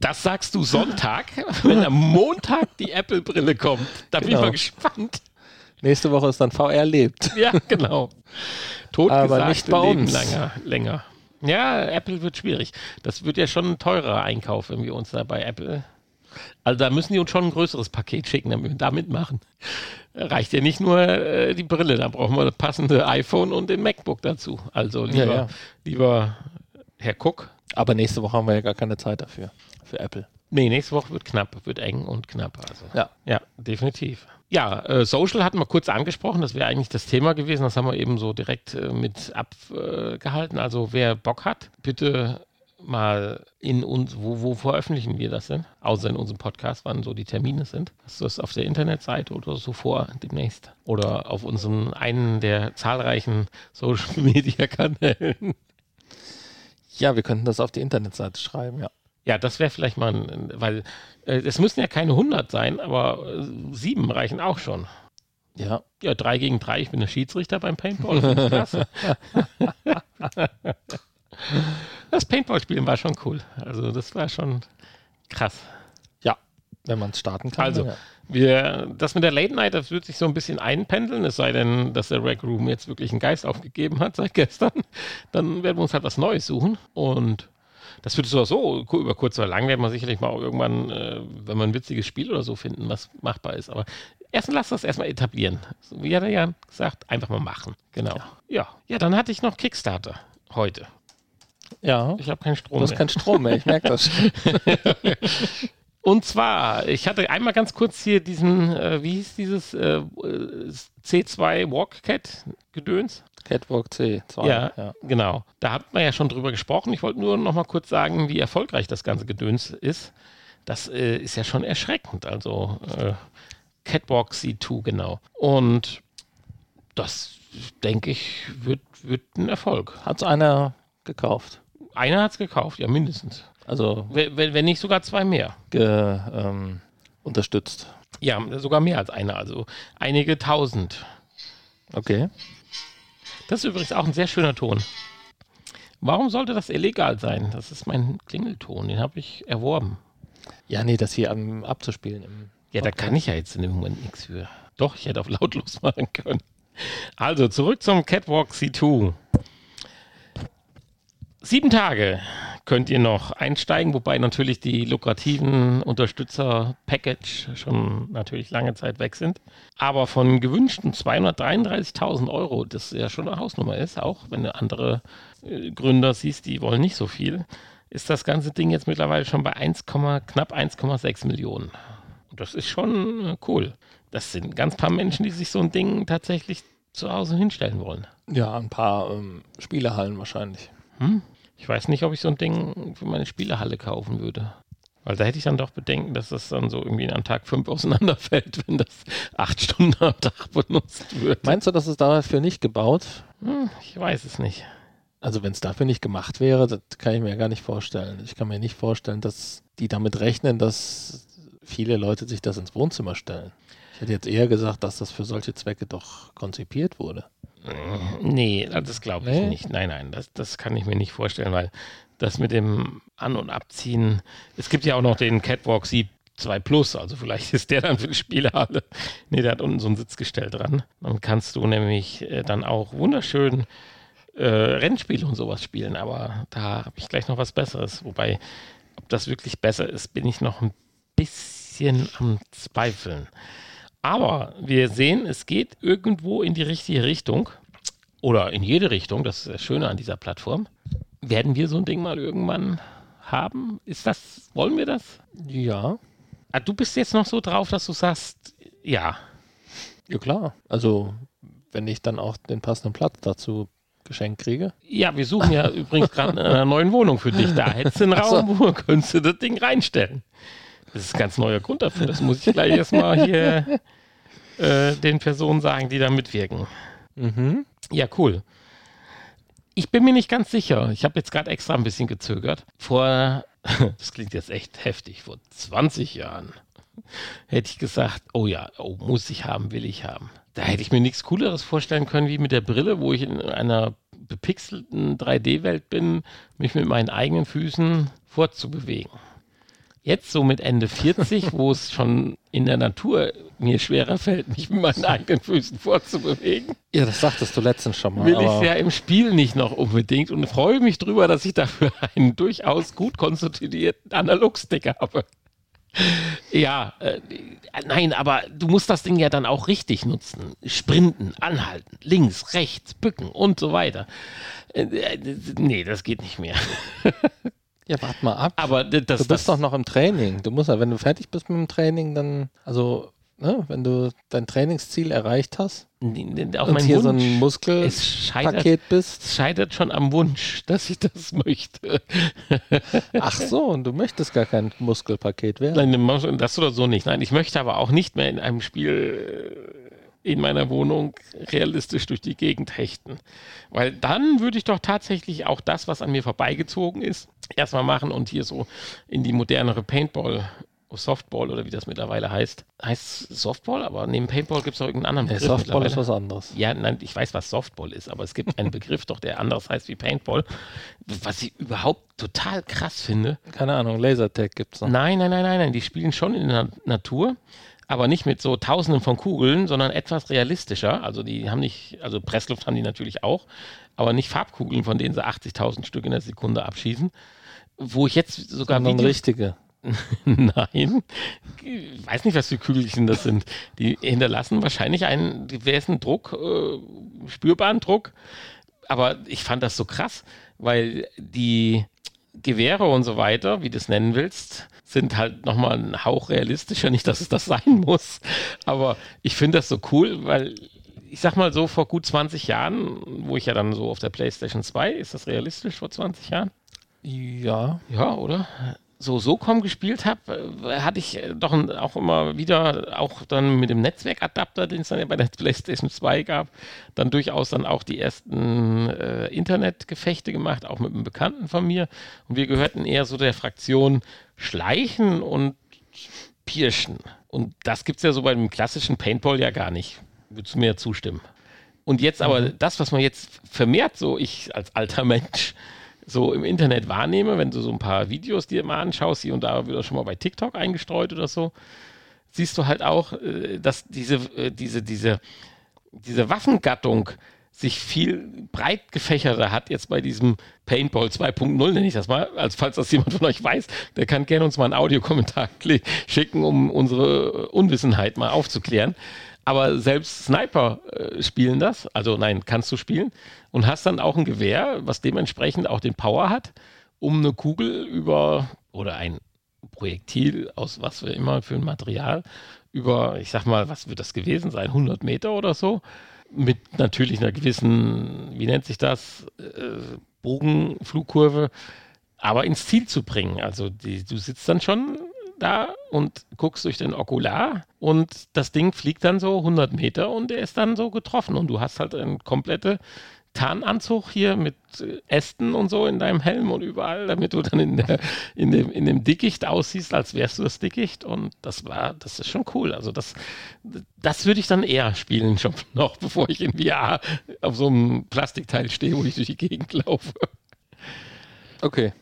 Das sagst du Sonntag, wenn am Montag die Apple-Brille kommt. Da bin Genau. ich mal gespannt. Nächste Woche ist dann VR lebt. Ja, genau. Totgesagte Aber nicht bei leben uns. Länger, länger. Ja, Apple wird schwierig. Das wird ja schon ein teurer Einkauf, wenn wir uns da bei Apple. Also da müssen die uns schon ein größeres Paket schicken, damit wir da mitmachen. Reicht ja nicht nur äh, die Brille, da brauchen wir das passende iPhone und den MacBook dazu. Also lieber, Ja, ja. lieber Herr Cook. Aber nächste Woche haben wir ja gar keine Zeit dafür. Für Apple. Nee, nächste Woche wird knapp, wird eng und knapp. Also. Ja. Ja, definitiv. Ja, äh, Social hatten wir kurz angesprochen, das wäre eigentlich das Thema gewesen, das haben wir eben so direkt äh, mit abgehalten. also wer Bock hat, bitte mal in uns, wo, wo veröffentlichen wir das denn? Außer in unserem Podcast, wann so die Termine sind. Hast du das auf der Internetseite oder so vor demnächst? Oder auf unserem einen der zahlreichen Social Media Kanälen? Ja, wir könnten das auf die Internetseite schreiben, ja. Ja, das wäre vielleicht mal, ein, weil äh, es müssen ja keine 100 sein, aber äh, sieben reichen auch schon. Ja. Ja, drei gegen drei. Ich bin der Schiedsrichter beim Paintball. Klasse. das Paintball-Spielen war schon cool. Also, das war schon krass. Ja, wenn man es starten kann. Also, ja. wir, das mit der Late Night, das wird sich so ein bisschen einpendeln, es sei denn, dass der Rec Room jetzt wirklich einen Geist aufgegeben hat seit gestern. Dann werden wir uns halt was Neues suchen. Und das wird so, so über kurz oder lang werden wir sicherlich mal irgendwann, äh, wenn wir ein witziges Spiel oder so finden, was machbar ist. Aber erst lass das erstmal etablieren. So, wie hat er ja gesagt, einfach mal machen. Genau. Ja. ja. Dann hatte ich noch Kickstarter heute. Ja. Ich habe keinen Strom Du hast mehr. keinen Strom mehr, ich merke das. Und zwar, ich hatte einmal ganz kurz hier diesen, äh, wie hieß dieses äh, C2 Walkcat Gedöns? Catwalk C2. Ja, genau. Da hat man ja schon drüber gesprochen. Ich wollte nur noch mal kurz sagen, wie erfolgreich das ganze Gedöns ist. Das äh, ist ja schon erschreckend. Also äh, Catwalk C2, genau. Und das, denke ich, wird, wird ein Erfolg. Hat es einer gekauft? Einer hat es gekauft, ja, mindestens. Also Wenn, wenn wenn nicht sogar zwei mehr. ge, ähm, unterstützt. Ja, sogar mehr als einer. Also einige tausend. Okay. Das ist übrigens auch ein sehr schöner Ton. Warum sollte das illegal sein? Das ist mein Klingelton, den habe ich erworben. Ja, nee, das hier am, abzuspielen. Ja, da kann ich ja jetzt in dem Moment nichts für. Doch, ich hätte auf lautlos machen können. Also, zurück zum Catwalk C2. Sieben Tage könnt ihr noch einsteigen, wobei natürlich die lukrativen Unterstützer-Package schon natürlich lange Zeit weg sind. Aber von gewünschten 233.000 Euro, das ja schon eine Hausnummer ist, auch wenn du andere äh, Gründer siehst, die wollen nicht so viel, ist das ganze Ding jetzt mittlerweile schon bei 1, knapp 1,6 Millionen. Und das ist schon äh, cool. Das sind ganz paar Menschen, die sich so ein Ding tatsächlich zu Hause hinstellen wollen. Ja, ein paar ähm, Spielehallen wahrscheinlich. Hm? Ich weiß nicht, ob ich so ein Ding für meine Spielehalle kaufen würde. Weil da hätte ich dann doch Bedenken, dass das dann so irgendwie an Tag 5 auseinanderfällt, wenn das acht Stunden am Tag benutzt wird. Meinst du, das ist dafür nicht gebaut? Hm, ich weiß es nicht. Also wenn es dafür nicht gemacht wäre, das kann ich mir gar nicht vorstellen. Ich kann mir nicht vorstellen, dass die damit rechnen, dass viele Leute sich das ins Wohnzimmer stellen. Ich hätte jetzt eher gesagt, dass das für solche Zwecke doch konzipiert wurde. Nee, das glaube ich Nee? nicht. Nein, nein, das, das kann ich mir nicht vorstellen, weil das mit dem An- und Abziehen, es gibt ja auch noch den Catwalk C2 Plus, also vielleicht ist der dann für die Spielehalle. Nee, der hat unten so ein Sitzgestell dran. Dann kannst du nämlich äh, dann auch wunderschön äh, Rennspiele und sowas spielen, aber da habe ich gleich noch was Besseres. Wobei, ob das wirklich besser ist, bin ich noch ein bisschen am Zweifeln. Aber wir sehen, es geht irgendwo in die richtige Richtung. Oder in jede Richtung. Das ist das Schöne an dieser Plattform. Werden wir so ein Ding mal irgendwann haben? Ist das, wollen wir das? Ja, Ah, du bist jetzt noch so drauf, dass du sagst, ja. ja klar. Also wenn ich dann auch den passenden Platz dazu geschenkt kriege. Ja, wir suchen ja übrigens gerade in einer neuen Wohnung für dich. Da hättest du einen Ach so. Raum, wo könntest du das Ding reinstellen. Das ist ein ganz neuer Grund dafür. Das muss ich gleich erstmal hier äh, den Personen sagen, die da mitwirken. Mhm. Ja, cool. Ich bin mir nicht ganz sicher. Ich habe jetzt gerade extra ein bisschen gezögert. Vor, das klingt jetzt echt heftig, vor 20 Jahren hätte ich gesagt, oh ja, oh, muss ich haben, will ich haben. Da hätte ich mir nichts Cooleres vorstellen können, wie mit der Brille, wo ich in einer bepixelten 3D-Welt bin, mich mit meinen eigenen Füßen fortzubewegen. Jetzt so mit Ende 40, wo es schon in der Natur mir schwerer fällt, mich mit meinen eigenen Füßen fortzubewegen, Ja, das sagtest du letztens schon mal. will ich ja im Spiel nicht noch unbedingt und freue mich drüber, dass ich dafür einen durchaus gut konstituierten Analogstick habe. Ja, äh, nein, aber du musst das Ding ja dann auch richtig nutzen. Sprinten, anhalten, links, rechts, bücken und so weiter. Äh, äh, nee, das geht nicht mehr. ja, warte mal ab. Aber das, du das bist doch noch im Training. Du musst ja, wenn du fertig bist mit dem Training, dann, also, ne, wenn du dein Trainingsziel erreicht hast, Auch Und mein hier Wunsch. so ein Muskelpaket bist. es scheitert schon am Wunsch, dass ich das möchte. Ach so, und du möchtest gar kein Muskelpaket werden. Nein, das oder so nicht. Nein, ich möchte aber auch nicht mehr in einem Spiel äh, in meiner Wohnung realistisch durch die Gegend hechten. Weil dann würde ich doch tatsächlich auch das, was an mir vorbeigezogen ist, erstmal machen und hier so in die modernere Paintball, Softball oder wie das mittlerweile heißt. Heißt Softball, aber neben Paintball gibt es doch irgendeinen anderen Nee, Begriff. Softball ist was anderes. Ja, nein, ich weiß, was Softball ist, aber es gibt einen Begriff doch, der anders heißt wie Paintball. Was ich überhaupt total krass finde, Keine Ahnung, Lasertag gibt's noch. Nein, nein, nein, nein, nein. Die spielen schon in der Natur, aber nicht mit so Tausenden von Kugeln, sondern etwas realistischer. Also die haben nicht, also Pressluft haben die natürlich auch, aber nicht Farbkugeln, von denen sie 80.000 Stück in der Sekunde abschießen. Wo ich jetzt sogar Sondern Videos, richtige. Nein, ich weiß nicht, was für Kügelchen das sind. Die hinterlassen wahrscheinlich einen diversen Druck, äh, spürbaren Druck. Aber ich fand das so krass, weil die Gewehre und so weiter, wie du es nennen willst, sind halt nochmal ein Hauch realistischer. Nicht, dass es das sein muss, aber ich finde das so cool, weil ich sag mal so, vor gut 20 Jahren, wo ich ja dann so auf der PlayStation 2, ist das realistisch vor 20 Jahren? Ja. Ja, oder? So SOCOM gespielt habe, äh, hatte ich äh, doch auch immer wieder, auch dann mit dem Netzwerkadapter, den es dann ja bei der PlayStation 2 gab, dann durchaus dann auch die ersten äh, Internetgefechte gemacht, auch mit einem Bekannten von mir. Und wir gehörten eher so der Fraktion Schleichen und Pirschen. Und das gibt es ja so beim klassischen Paintball ja gar nicht. Würdest du mir zustimmen? Und jetzt aber das, was man jetzt vermehrt, so ich als alter Mensch, so im Internet wahrnehme, wenn du so ein paar Videos dir mal anschaust, hier und da wird schon mal bei TikTok eingestreut oder so, siehst du halt auch, äh, dass diese, äh, diese, diese, diese Waffengattung sich viel breit gefächerter hat jetzt bei diesem Paintball 2.0, nenne ich das mal, als falls das jemand von euch weiß, der kann gerne uns mal einen Audiokommentar schicken, um unsere Unwissenheit mal aufzuklären. Aber selbst Sniper äh, spielen das, also nein, kannst du spielen. Und hast dann auch ein Gewehr, was dementsprechend auch den Power hat, um eine Kugel über oder ein Projektil aus was wir immer für ein Material über, ich sag mal, was wird das gewesen sein, 100 Meter oder so, mit natürlich einer gewissen, wie nennt sich das, äh, Bogenflugkurve, aber ins Ziel zu bringen. Also die, du sitzt dann schon da und guckst durch den Okular und das Ding fliegt dann so 100 Meter und er ist dann so getroffen und du hast halt einen komplette Tarnanzug hier mit äh, Ästen und so in deinem Helm und überall, damit du dann in, der, in, dem, in dem Dickicht aussiehst, als wärst du das Dickicht. Und das war, das ist schon cool. Also das, das würde ich dann eher spielen, schon noch, bevor ich in VR auf so einem Plastikteil stehe, wo ich durch die Gegend laufe. Okay.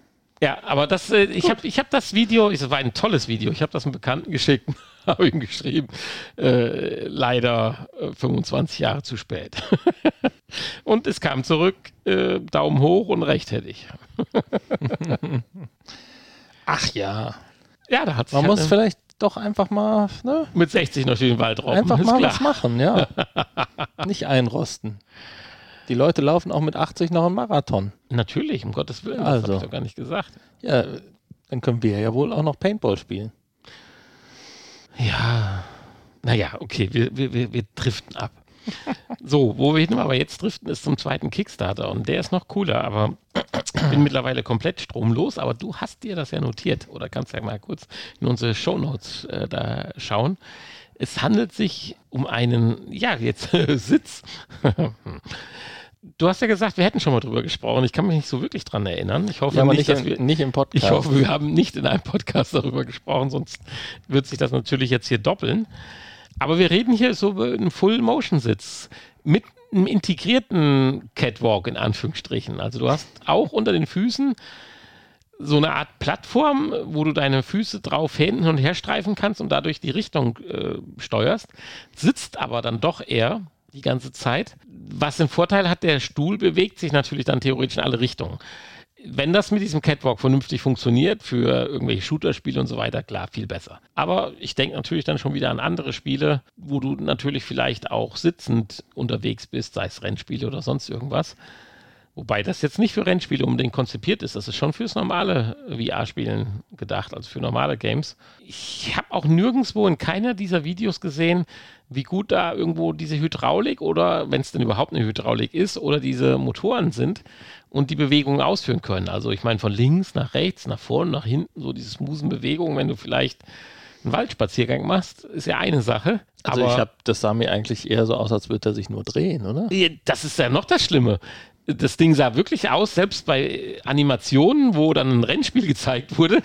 Ja, aber das, äh, ich habe ich hab das Video, es war ein tolles Video, ich habe das einem Bekannten geschickt, habe ihm geschrieben, äh, leider äh, 25 Jahre zu spät. und es kam zurück, äh, Daumen hoch und recht hätte ich. Ach ja. Ja, da hat Man halt muss eine- vielleicht doch einfach mal, ne? mit 60 noch den Wald rauben, Einfach mal klar. was machen, ja. Nicht einrosten. Die Leute laufen auch mit 80 noch einen Marathon. Natürlich, um Gottes Willen, das Also. habe ich doch gar nicht gesagt. Ja, dann können wir ja wohl auch noch Paintball spielen. Ja, naja, okay, wir, wir, wir, wir driften ab. So, wo wir hin aber jetzt driften, ist zum zweiten Kickstarter und der ist noch cooler, aber ich bin mittlerweile komplett stromlos, aber du hast dir das ja notiert oder kannst ja mal kurz in unsere Shownotes äh, da schauen. Es handelt sich um einen, ja, jetzt Sitz. Du hast ja gesagt, wir hätten schon mal drüber gesprochen. Ich kann mich nicht so wirklich dran erinnern. Ich hoffe Ja, aber nicht, nicht, dass in, wir. nicht im Podcast. Ich hoffe, wir haben nicht in einem Podcast darüber gesprochen, sonst wird sich das natürlich jetzt hier doppeln. Aber wir reden hier so über einen Full-Motion-Sitz mit einem integrierten Catwalk in Anführungsstrichen. Also du hast auch unter den Füßen so eine Art Plattform, wo du deine Füße drauf hin und her streifen kannst und dadurch die Richtung äh, steuerst, sitzt aber dann doch eher die ganze Zeit. Was den Vorteil hat, der Stuhl bewegt sich natürlich dann theoretisch in alle Richtungen. Wenn das mit diesem Catwalk vernünftig funktioniert, für irgendwelche Shooter-Spiele und so weiter, klar, viel besser. Aber ich denke natürlich dann schon wieder an andere Spiele, wo du natürlich vielleicht auch sitzend unterwegs bist, sei es Rennspiele oder sonst irgendwas Wobei das jetzt nicht für Rennspiele unbedingt konzipiert ist. Das ist schon fürs normale VR-Spielen gedacht, also für normale Games. Ich habe auch nirgendwo in keiner dieser Videos gesehen, wie gut da irgendwo diese Hydraulik oder, wenn es denn überhaupt eine Hydraulik ist, oder diese Motoren sind und die Bewegungen ausführen können. Also ich meine von links nach rechts, nach vorne, nach hinten, so diese smoothen Bewegungen, wenn du vielleicht einen Waldspaziergang machst, ist ja eine Sache. Also ich habe, das sah mir eigentlich eher so aus, als würde er sich nur drehen, oder? Das ist ja noch das Schlimme das Ding sah wirklich aus, selbst bei Animationen, wo dann ein Rennspiel gezeigt wurde,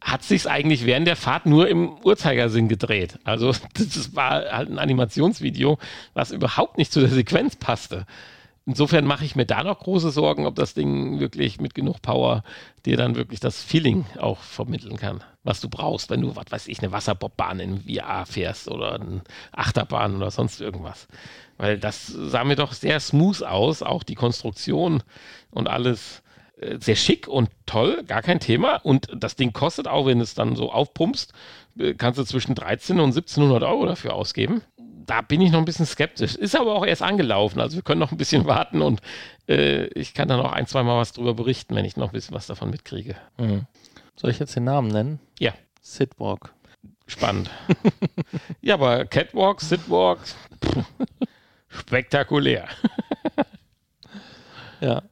hat sich eigentlich während der Fahrt nur im Uhrzeigersinn gedreht. Also das war halt ein Animationsvideo, was überhaupt nicht zu der Sequenz passte. Insofern mache ich mir da noch große Sorgen, ob das Ding wirklich mit genug Power dir dann wirklich das Feeling auch vermitteln kann, was du brauchst, wenn du, was weiß ich, eine Wasserbobbahn in VR fährst oder eine Achterbahn oder sonst irgendwas. Weil das sah mir doch sehr smooth aus, auch die Konstruktion und alles äh, sehr schick und toll, gar kein Thema. Und das Ding kostet auch, wenn du es dann so aufpumpst, äh, kannst du zwischen 13 und 1700 Euro dafür ausgeben. Da bin ich noch ein bisschen skeptisch. Ist aber auch erst angelaufen, also wir können noch ein bisschen warten und äh, ich kann dann auch ein, zwei Mal was drüber berichten, wenn ich noch ein bisschen was davon mitkriege. Mhm. Soll ich jetzt den Namen nennen? Ja. Sidwalk. Spannend. ja, aber Catwalk, Sidwalk. Spektakulär. ja.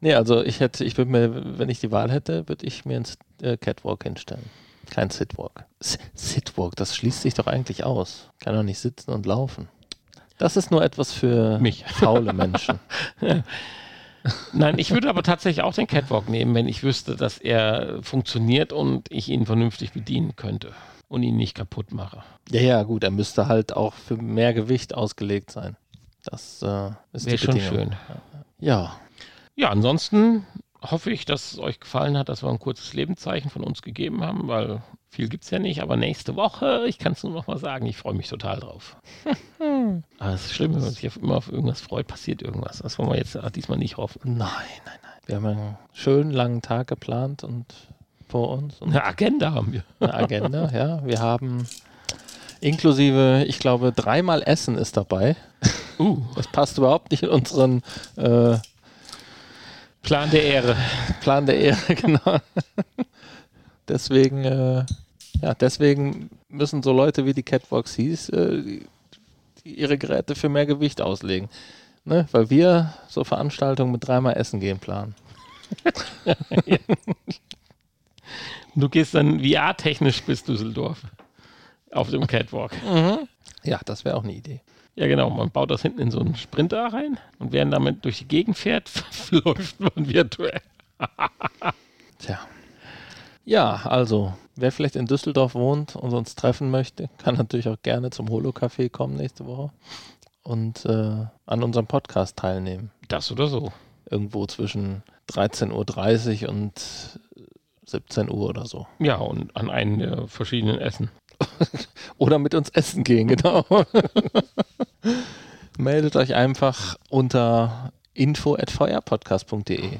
Nee, also ich hätte, ich würde mir, wenn ich die Wahl hätte, würde ich mir einen äh, Catwalk hinstellen. Kein Sitwalk. Sitwalk, das schließt sich doch eigentlich aus. Kann doch nicht sitzen und laufen. Das ist nur etwas für mich faule Menschen. Nein, ich würde aber tatsächlich auch den Catwalk nehmen, wenn ich wüsste, dass er funktioniert und ich ihn vernünftig bedienen könnte und ihn nicht kaputt mache. Ja, ja, gut, er müsste halt auch für mehr Gewicht ausgelegt sein. Das äh, ist Wäre schon schön. Ja. Ja, ansonsten hoffe ich, dass es euch gefallen hat, dass wir ein kurzes Lebenszeichen von uns gegeben haben, weil viel gibt es ja nicht. Aber nächste Woche, ich kann es nur noch mal sagen, ich freue mich total drauf. aber es ist schlimm, wenn man sich immer auf irgendwas freut, passiert irgendwas. Das wollen wir jetzt diesmal nicht hoffen. Nein, nein, nein. Wir haben einen schönen langen Tag geplant und vor uns. Und eine Agenda haben wir. Eine Agenda, ja. Wir haben inklusive, ich glaube, dreimal Essen ist dabei. Uh. Das passt überhaupt nicht in unseren äh, Plan der Ehre. Plan der Ehre, genau. deswegen, äh, ja, deswegen müssen so Leute wie die Catwalks hieß, äh, ihre Geräte für mehr Gewicht auslegen. Ne? Weil wir so Veranstaltungen mit dreimal Essen gehen planen. ja. Du gehst dann VR-technisch bis Düsseldorf auf dem Catwalk. Mhm. Ja, das wäre auch eine Idee. Ja, genau. Man baut das hinten in so einen Sprinter rein und während damit durch die Gegend fährt, läuft man virtuell. Tja. Ja, also, wer vielleicht in Düsseldorf wohnt und uns treffen möchte, kann natürlich auch gerne zum Holo-Café kommen nächste Woche und äh, an unserem Podcast teilnehmen. Das oder so. Irgendwo zwischen 13.30 Uhr und 17 Uhr oder so. Ja, und an einen der verschiedenen Essen. oder mit uns essen gehen, genau. Meldet euch einfach unter info.vrpodcast.de.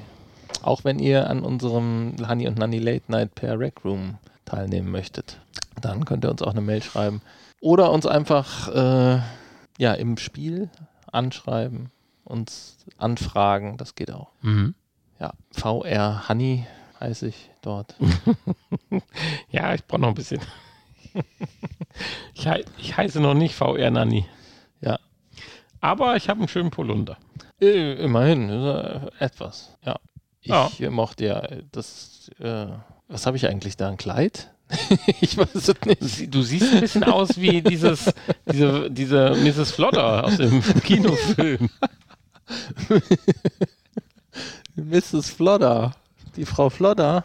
Auch wenn ihr an unserem Honey und Nanny Late Night per Rec Room teilnehmen möchtet. Dann könnt ihr uns auch eine Mail schreiben. Oder uns einfach äh, ja, im Spiel anschreiben, uns anfragen, das geht auch. Mhm. Ja, VR Honey heiße ich dort. ja, ich brauche noch ein bisschen. ich, he ich heiße noch nicht VR Nanny. Ja. Aber ich habe einen schönen Polunder. Äh, immerhin, äh, etwas. Ja. Ich ja. mochte ja das. Äh, was habe ich eigentlich da? Ein Kleid? ich weiß es nicht. Du siehst ein bisschen aus wie dieses, diese, diese Mrs. Flodder aus dem Kinofilm. Mrs. Flodder. Die Frau Flodder.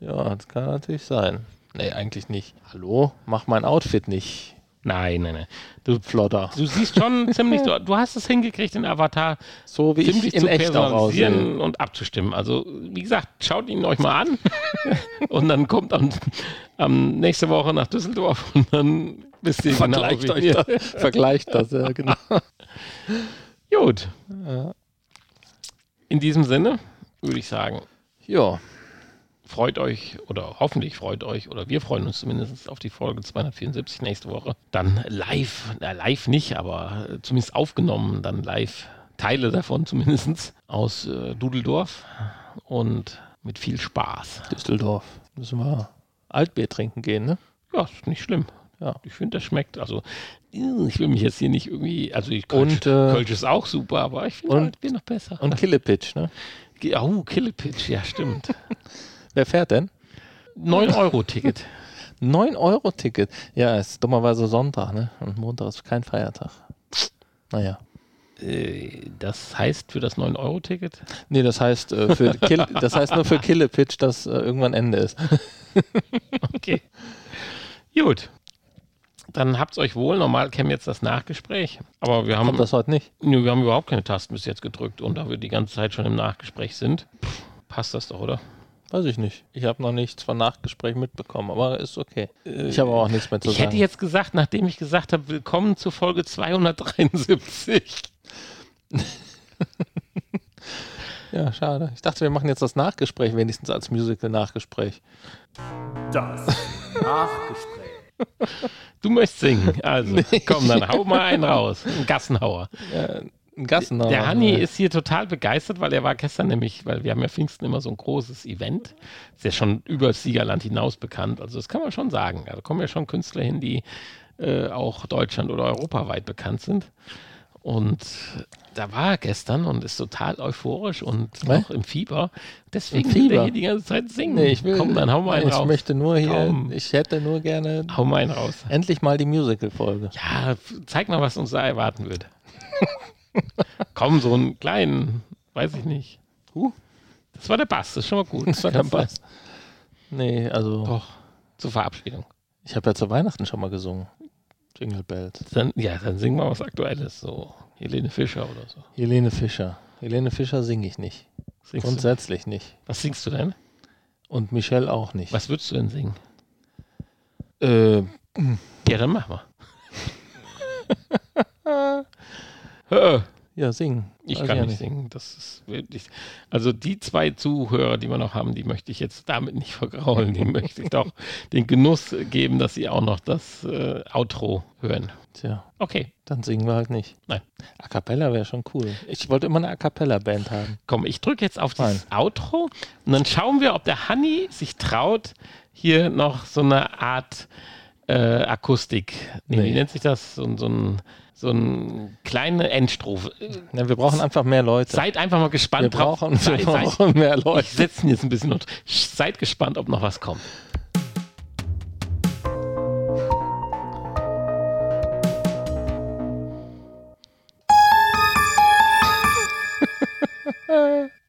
Ja, das kann natürlich sein. Nee, eigentlich nicht. Hallo? Mach mein Outfit nicht. Nein, nein, nein. Du Flodder. Du siehst schon ziemlich, du, du, hast es hingekriegt, den Avatar so wie ziemlich ich in zu echt personalisieren und abzustimmen. Also, wie gesagt, schaut ihn euch mal an und dann kommt am, am nächste Woche nach Düsseldorf und dann wisst ihr genau, Vergleicht genau, euch das. Vergleicht das, ja, genau. Gut. In diesem Sinne würde ich sagen, ja. Freut euch oder hoffentlich freut euch oder wir freuen uns zumindest auf die Folge 274 nächste Woche. Dann live, na, live nicht, aber zumindest aufgenommen, dann live Teile davon zumindest, aus äh, Dudeldorf und mit viel Spaß. Düsseldorf. Müssen wir Altbier trinken gehen, ne? Ja, ist nicht schlimm. Ja. Ich finde, das schmeckt. Also, ich will mich jetzt hier nicht irgendwie. Also, ich, Kölsch, Und, äh, Kölsch ist auch super, aber ich finde Altbier noch besser. Und Killepitch, ne? oh, Killepitch, ja, stimmt. Wer fährt denn? 9-Euro-Ticket. 9-Euro-Ticket. Ja, ist dummerweise Sonntag, ne? Und Montag ist kein Feiertag. Naja. Äh, das heißt für das 9-Euro-Ticket? Nee, das heißt, äh, für Kill, das heißt nur für Killepitch, dass äh, irgendwann Ende ist. Okay. Gut. Dann habt's euch wohl. Normal käme jetzt das Nachgespräch. Aber wir haben, Kommt das heute nicht? Nö, wir haben überhaupt keine Tasten bis jetzt gedrückt. Und da wir die ganze Zeit schon im Nachgespräch sind, passt das doch, oder? Weiß ich nicht. Ich habe noch nichts von Nachgespräch mitbekommen, aber ist okay. Ich habe auch nichts mehr zu Ich sagen. hätte jetzt gesagt, nachdem ich gesagt habe, willkommen zu Folge 273. ja, schade. Ich dachte, wir machen jetzt das Nachgespräch wenigstens als Musical-Nachgespräch. Das Nachgespräch. Du möchtest singen. Also, komm, dann hau mal einen raus. Ein Gassenhauer. Ja, ein. Der Hanni ist hier total begeistert, weil er war gestern nämlich, weil wir haben ja Pfingsten immer so ein großes Event. Ist ja schon über das Siegerland hinaus bekannt. Also das kann man schon sagen. Da kommen ja schon Künstler hin, die äh, auch Deutschland oder europaweit bekannt sind. Und da war er gestern und ist total euphorisch und Was? noch im Fieber. Deswegen Im will er Fieber? hier die ganze Zeit singen. Nee, ich will. Komm, dann hau mal einen ich raus. möchte nur hier. Komm. Ich hätte nur gerne Hau mal einen raus. endlich mal die Musical-Folge. Ja, zeig mal, was uns da erwarten wird. Komm, so einen kleinen, weiß ich nicht. Huh. Das war der Bass, das ist schon mal gut. Das war der Bass. Nee, also Doch, zur Verabschiedung. ich habe ja zu Weihnachten schon mal gesungen. Jingle Bells. Dann, ja, dann singen wir was Aktuelles, so Helene Fischer oder so. Helene Fischer. Helene Fischer singe ich nicht. Singst? Grundsätzlich nicht. Was singst du denn? Und Michelle auch nicht. Was würdest du denn singen? Äh, Ja, dann mach mal. Hör, ja, singen. ich Weiß kann ja nicht singen. Das ist wirklich. Also die zwei Zuhörer, die wir noch haben, die möchte ich jetzt damit nicht vergraulen. Die möchte ich doch den Genuss geben, dass sie auch noch das äh, Outro hören. Tja, Okay, dann singen wir halt nicht. Nein. A Cappella wäre schon cool. Ich wollte immer eine A Cappella-Band haben. komm, ich drücke jetzt auf das Outro und dann schauen wir, ob der Hanni sich traut, hier noch so eine Art äh, Akustik. Nee, Nee. Wie nennt sich das? So, so ein so eine kleine Endstrophe. Ja, wir brauchen einfach mehr Leute. Seid einfach mal gespannt wir drauf. Wir seid, brauchen seid, mehr Leute. Ich setze jetzt ein bisschen und seid gespannt, ob noch was kommt.